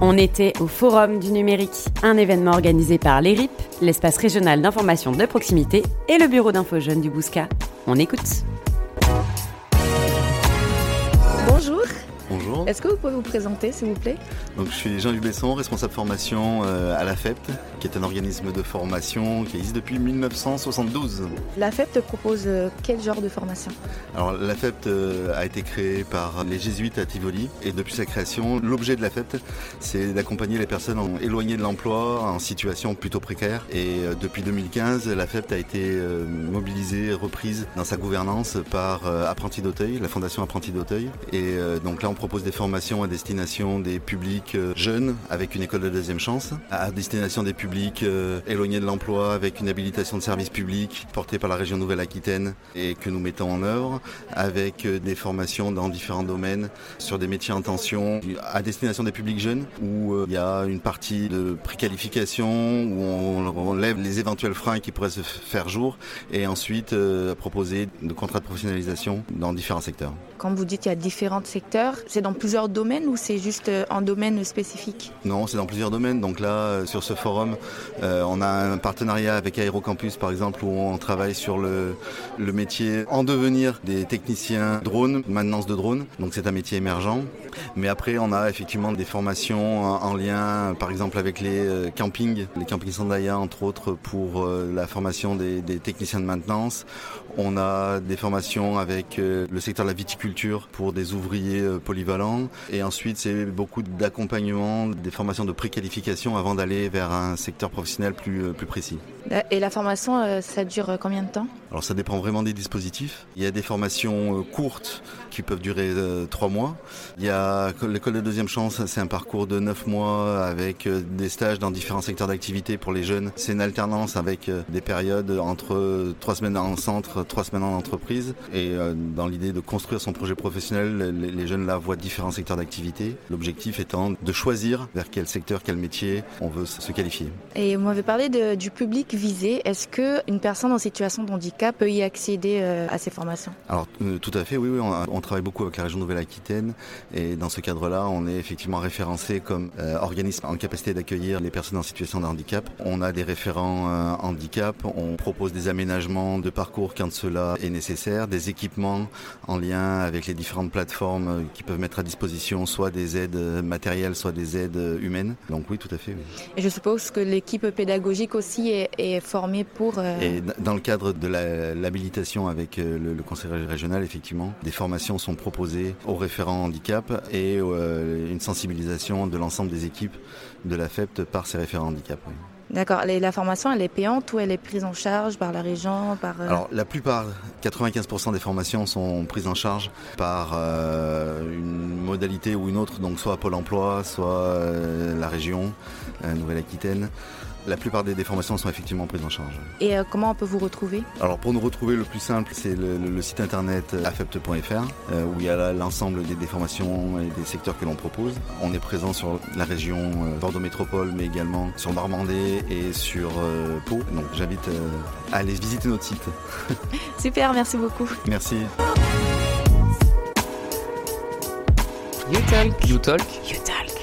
On était au Forum du numérique, un événement organisé par l'ERIP, l'espace régional d'information de proximité, et le bureau d'info jeunes du Bousca. On écoute. Bonjour. Est-ce que vous pouvez vous présenter, s'il vous plaît? Donc, je suis Jean-Yves Besson, responsable formation euh, à la FEPT, qui est un organisme de formation qui existe depuis 1972. La FEPT propose euh, quel genre de formation? Alors, la FEPT euh, a été créée par les jésuites à Tivoli et depuis sa création, l'objet de la FEPT, c'est d'accompagner les personnes éloignées de l'emploi, en situation plutôt précaire. Et depuis 2015, la FEPT a été mobilisée, reprise dans sa gouvernance par Apprenti d'Auteuil, la Fondation Apprenti d'Auteuil. Et donc là, on propose des formations à destination des publics euh, jeunes avec une école de deuxième chance, à destination des publics euh, éloignés de l'emploi avec une habilitation de service public portée par la région Nouvelle-Aquitaine et que nous mettons en œuvre, avec euh, des formations dans différents domaines sur des métiers en tension, à destination des publics jeunes où il y a une partie de préqualification où on, lève les éventuels freins qui pourraient se faire jour et ensuite proposer de contrats de professionnalisation dans différents secteurs. Quand vous dites qu'il y a différents secteurs, c'est dans plusieurs domaines ou c'est juste euh, un domaine spécifique Non, c'est dans plusieurs domaines. Donc là, euh, sur ce forum, euh, on a un partenariat avec Aérocampus, par exemple, où on travaille sur le, métier en devenir des techniciens drones, maintenance de drones. Donc c'est un métier émergent. Mais après, on a effectivement des formations en, en lien, par exemple, avec les campings, les campings Sandaya, entre autres, pour la formation des, techniciens de maintenance. On a des formations avec le secteur de la viticulture pour des ouvriers euh, Et ensuite, c'est beaucoup d'accompagnement, des formations de préqualification avant d'aller vers un secteur professionnel plus, euh, plus précis. Et la formation, euh, ça dure combien de temps? Alors ça dépend vraiment des dispositifs. Il y a des formations euh, courtes qui peuvent durer euh, trois mois. Il y a l'école de deuxième chance, c'est un parcours de neuf mois avec euh, des stages dans différents secteurs d'activité pour les jeunes. C'est une alternance avec des périodes entre trois semaines en centre, trois semaines en entreprise. Et dans l'idée de construire son projet professionnel, les, jeunes là voient différents secteurs d'activité. L'objectif étant de choisir vers quel secteur, quel métier on veut se qualifier. Et vous m'avez parlé du public visé. Est-ce qu'une personne en situation de handicap peut y accéder euh, à ces formations Alors euh, tout à fait, oui, oui, on, on travaille beaucoup avec la région Nouvelle-Aquitaine et dans ce cadre-là, on est effectivement référencé comme euh, organisme en capacité d'accueillir les personnes en situation de handicap. On a des référents euh, handicap, on propose des aménagements de parcours quand cela est nécessaire, des équipements en lien avec les différentes plateformes qui peuvent mettre à disposition soit des aides matérielles, soit des aides humaines. Donc oui, tout à fait. oui. Et je suppose que l'équipe pédagogique aussi est, est formée pour... euh, Et dans le cadre de la- l'habilitation avec euh, le, le conseil régional, effectivement, des formations sont proposées aux référents handicap et euh, une sensibilisation de l'ensemble des équipes de la FEPT par ces référents handicap. oui. D'accord. La formation, elle est payante ou elle est prise en charge par la région par, euh, Alors la plupart, 95% des formations sont prises en charge par euh, une modalité ou une autre, donc soit Pôle Emploi, soit euh, la région, euh, Nouvelle-Aquitaine. La plupart des, des formations sont effectivement prises en charge. Et euh, comment on peut vous retrouver? Alors pour nous retrouver, le plus simple, c'est le, le- le site internet affept.fr euh, où il y a là l'ensemble des, des formations et des secteurs que l'on propose. On est présent sur la région euh, Bordeaux Métropole, mais également sur Normandie et sur euh, Pau. Donc j'invite euh, à aller visiter notre site. Super, merci beaucoup. Merci. You Talk. You Talk. You Talk.